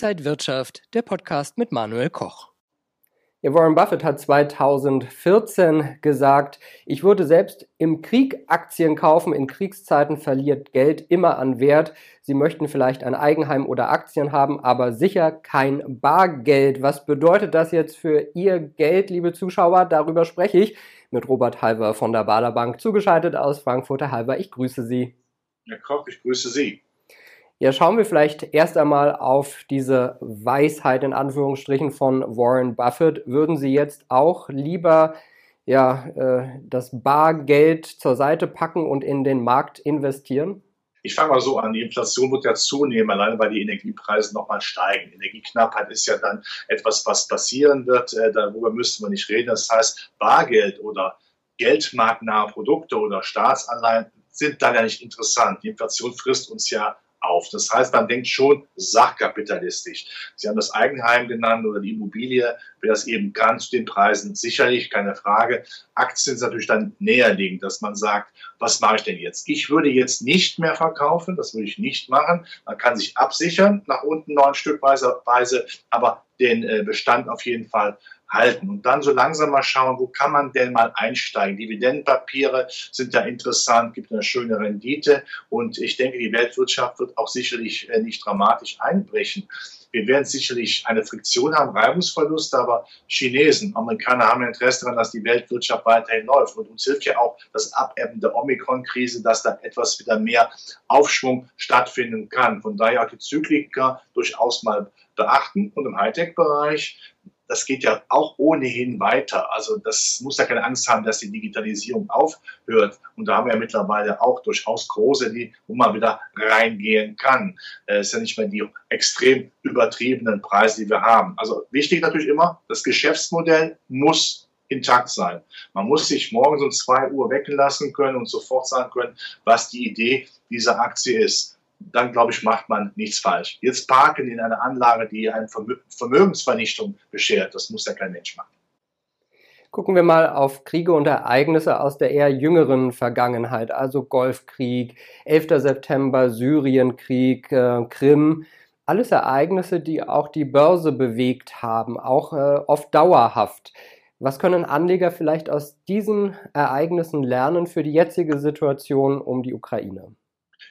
Inside Wirtschaft, der Podcast mit Manuel Koch. Ja, Warren Buffett hat 2014 gesagt, ich würde selbst im Krieg Aktien kaufen. In Kriegszeiten verliert Geld immer an Wert. Sie möchten vielleicht ein Eigenheim oder Aktien haben, aber sicher kein Bargeld. Was bedeutet das jetzt für Ihr Geld, liebe Zuschauer? Darüber spreche ich mit Robert Halver von der Bader Bank, zugeschaltet aus Frankfurt. Herr Halver, ich grüße Sie. Herr Koch, ich grüße Sie. Ja, schauen wir vielleicht erst einmal auf diese Weisheit in Anführungsstrichen von Warren Buffett. Würden Sie jetzt auch lieber ja, äh, das Bargeld zur Seite packen und in den Markt investieren? Ich fange mal so an, die Inflation wird ja zunehmen, alleine weil die Energiepreise nochmal steigen. Energieknappheit ist ja dann etwas, was passieren wird, äh, darüber müssten wir nicht reden. Das heißt, Bargeld oder geldmarktnahe Produkte oder Staatsanleihen sind dann ja nicht interessant. Die Inflation frisst uns ja auf. Das heißt, man denkt schon sachkapitalistisch. Sie haben das Eigenheim genannt oder die Immobilie, wer das eben kann, zu den Preisen sicherlich, keine Frage. Aktien sind natürlich dann näher liegend, dass man sagt, was mache ich denn jetzt? Ich würde jetzt nicht mehr verkaufen, das würde ich nicht machen. Man kann sich absichern, nach unten neun Stückweise, aber den äh, Bestand auf jeden Fall halten und dann so langsam mal schauen, wo kann man denn mal einsteigen. Dividendenpapiere sind da interessant, gibt eine schöne Rendite und ich denke, die Weltwirtschaft wird auch sicherlich äh, nicht dramatisch einbrechen. Wir werden sicherlich eine Friktion haben, Reibungsverluste, aber Chinesen, Amerikaner haben Interesse daran, dass die Weltwirtschaft weiterhin läuft. Und uns hilft ja auch das Abebben der Omikron-Krise, dass da etwas wieder mehr Aufschwung stattfinden kann. Von daher auch die Zykliker durchaus mal beachten. Und im Hightech-Bereich das geht ja auch ohnehin weiter. Also das muss ja keine Angst haben, dass die Digitalisierung aufhört. Und da haben wir ja mittlerweile auch durchaus große, die, wo man wieder reingehen kann. Es ist ja nicht mehr die extrem übertriebenen Preise, die wir haben. Also wichtig natürlich immer, das Geschäftsmodell muss intakt sein. Man muss sich morgens um zwei Uhr wecken lassen können und sofort sagen können, was die Idee dieser Aktie ist dann glaube ich, macht man nichts falsch. Jetzt parken in einer Anlage, die eine Vermögensvernichtung beschert, das muss ja kein Mensch machen. Gucken wir mal auf Kriege und Ereignisse aus der eher jüngeren Vergangenheit, also Golfkrieg, 11. September, Syrienkrieg, äh, Krim. Alles Ereignisse, die auch die Börse bewegt haben, auch äh, oft dauerhaft. Was können Anleger vielleicht aus diesen Ereignissen lernen für die jetzige Situation um die Ukraine?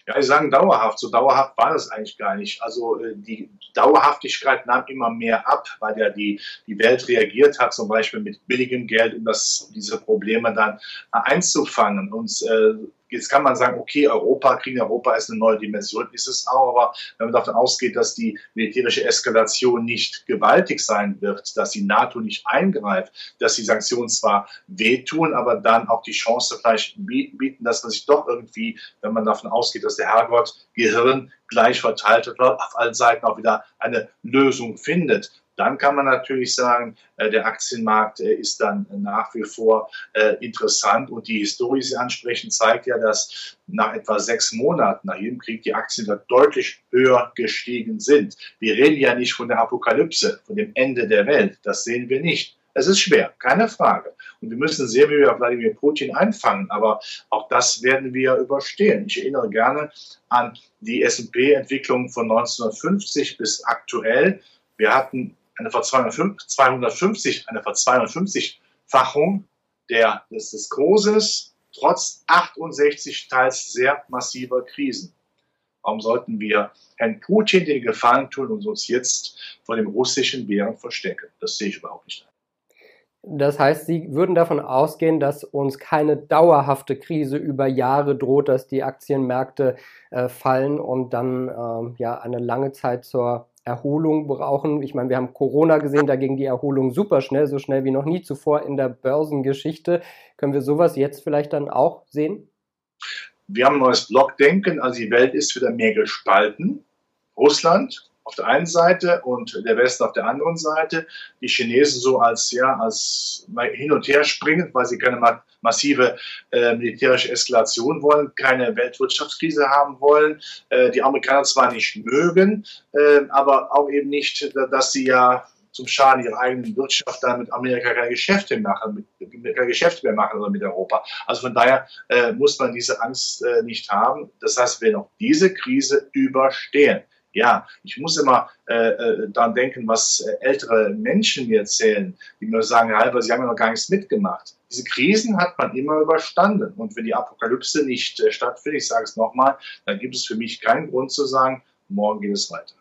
Ja, Sie sagen dauerhaft. So dauerhaft war das eigentlich gar nicht. Also äh, die Dauerhaftigkeit nahm immer mehr ab, weil ja die, die Welt reagiert hat, zum Beispiel mit billigem Geld, um das, diese Probleme dann einzufangen. Und äh, Jetzt kann man sagen, okay, Europa, Krieg in Europa ist eine neue Dimension, ist es auch, aber wenn man davon ausgeht, dass die militärische Eskalation nicht gewaltig sein wird, dass die NATO nicht eingreift, dass die Sanktionen zwar wehtun, aber dann auch die Chance vielleicht bieten, dass man sich doch irgendwie, wenn man davon ausgeht, dass der Herrgott Gehirn gleich verteilt wird, auf allen Seiten auch wieder eine Lösung findet dann kann man natürlich sagen, äh, der Aktienmarkt äh, ist dann nach wie vor äh, interessant. Und die Historie, die Sie ansprechen, zeigt ja, dass nach etwa sechs Monaten nach jedem Krieg die Aktien da deutlich höher gestiegen sind. Wir reden ja nicht von der Apokalypse, von dem Ende der Welt. Das sehen wir nicht. Es ist schwer, keine Frage. Und wir müssen sehen, wie wir Wladimir Putin einfangen. Aber auch das werden wir überstehen. Ich erinnere gerne an die S&P-Entwicklung von 1950 bis aktuell. Wir hatten eine ver 250, eine ver 250-Fachung der, des, des Kurses, trotz 68 teils sehr massiver Krisen. Warum sollten wir Herrn Putin den Gefallen tun und uns jetzt vor dem russischen Bären verstecken? Das sehe ich überhaupt nicht. Das heißt, Sie würden davon ausgehen, dass uns keine dauerhafte Krise über Jahre droht, dass die Aktienmärkte äh, fallen und dann äh, ja eine lange Zeit zur Erholung brauchen. Ich meine, wir haben Corona gesehen, da ging die Erholung super schnell, so schnell wie noch nie zuvor in der Börsengeschichte. Können wir sowas jetzt vielleicht dann auch sehen? Wir haben ein neues Blockdenken, also die Welt ist wieder mehr gespalten. Russland auf der einen Seite und der Westen auf der anderen Seite. Die Chinesen so als, ja, als hin und her springen, weil sie keine massive äh, militärische Eskalation wollen, keine Weltwirtschaftskrise haben wollen. Äh, die Amerikaner zwar nicht mögen, äh, aber auch eben nicht, dass sie ja zum Schaden ihrer eigenen Wirtschaft dann mit Amerika keine Geschäfte machen, keine Geschäfte mehr machen oder mit Europa. Also von daher äh, muss man diese Angst äh, nicht haben. Das heißt, wir werden auch diese Krise überstehen. Ja, ich muss immer äh, äh, daran denken, was äh, ältere Menschen mir erzählen, die mir sagen, halber, sie haben ja noch gar nichts mitgemacht. Diese Krisen hat man immer überstanden. Und wenn die Apokalypse nicht äh, stattfindet, ich sage es nochmal, dann gibt es für mich keinen Grund zu sagen, morgen geht es weiter.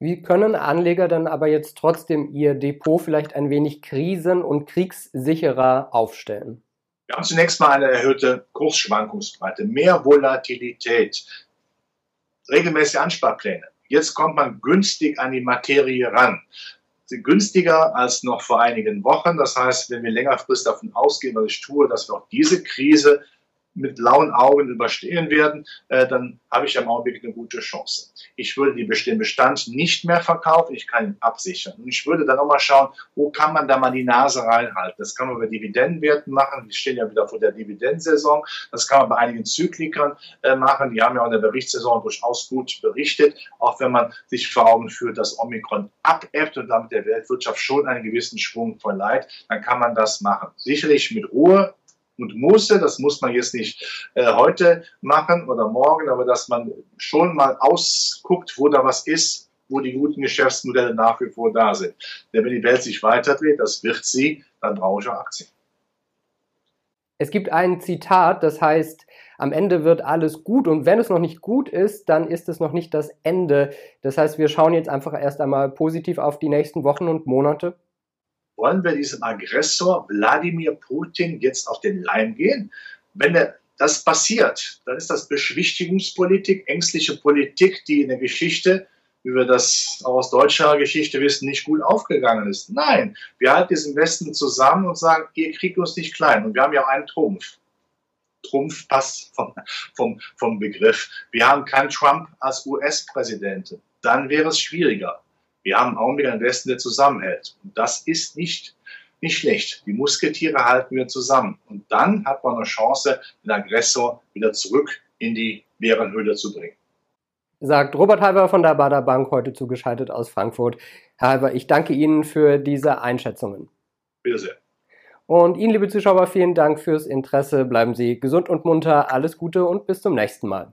Wie können Anleger dann aber jetzt trotzdem ihr Depot vielleicht ein wenig krisen- und kriegssicherer aufstellen? Wir haben zunächst mal eine erhöhte Kursschwankungsbreite, mehr Volatilität regelmäßige Ansparpläne. Jetzt kommt man günstig an die Materie ran. Sie günstiger als noch vor einigen Wochen. Das heißt, wenn wir längerfristig davon ausgehen, was ich tue, dass wir auch diese Krise mit blauen Augen überstehen werden, äh, dann habe ich am Augenblick eine gute Chance. Ich würde den Bestand nicht mehr verkaufen, ich kann ihn absichern. Und ich würde dann nochmal schauen, wo kann man da mal die Nase reinhalten. Das kann man bei Dividendenwerten machen, die stehen ja wieder vor der Dividendensaison. Das kann man bei einigen Zyklikern äh, machen, die haben ja auch in der Berichtssaison durchaus gut berichtet, auch wenn man sich vor Augen führt, dass Omikron abebbt und damit der Weltwirtschaft schon einen gewissen Schwung verleiht, dann kann man das machen. Sicherlich mit Ruhe, und musste. Das muss man jetzt nicht äh, heute machen oder morgen, aber dass man schon mal ausguckt, wo da was ist, wo die guten Geschäftsmodelle nach wie vor da sind. Denn wenn die Welt sich weiterdreht, das wird sie, dann brauche ich auch Aktien. Es gibt ein Zitat, das heißt, am Ende wird alles gut und wenn es noch nicht gut ist, dann ist es noch nicht das Ende. Das heißt, wir schauen jetzt einfach erst einmal positiv auf die nächsten Wochen und Monate wollen wir diesem Aggressor Wladimir Putin jetzt auf den Leim gehen? Wenn das passiert, dann ist das Beschwichtigungspolitik, ängstliche Politik, die in der Geschichte, wie wir das auch aus deutscher Geschichte wissen, nicht gut aufgegangen ist. Nein, wir halten diesen Westen zusammen und sagen, ihr kriegt uns nicht klein. Und wir haben ja auch einen Trumpf. Trumpf passt vom, vom, vom Begriff. Wir haben keinen Trump als US-Präsident. Dann wäre es schwieriger. Wir haben einen Augenblick einen Westen, der zusammenhält. Und das ist nicht, nicht schlecht. Die Musketiere halten wir zusammen. Und dann hat man eine Chance, den Aggressor wieder zurück in die Bärenhöhle zu bringen. Sagt Robert Halver von der Bader Bank heute zugeschaltet aus Frankfurt. Herr Halver, ich danke Ihnen für diese Einschätzungen. Bitte sehr. Und Ihnen, liebe Zuschauer, vielen Dank fürs Interesse. Bleiben Sie gesund und munter. Alles Gute und bis zum nächsten Mal.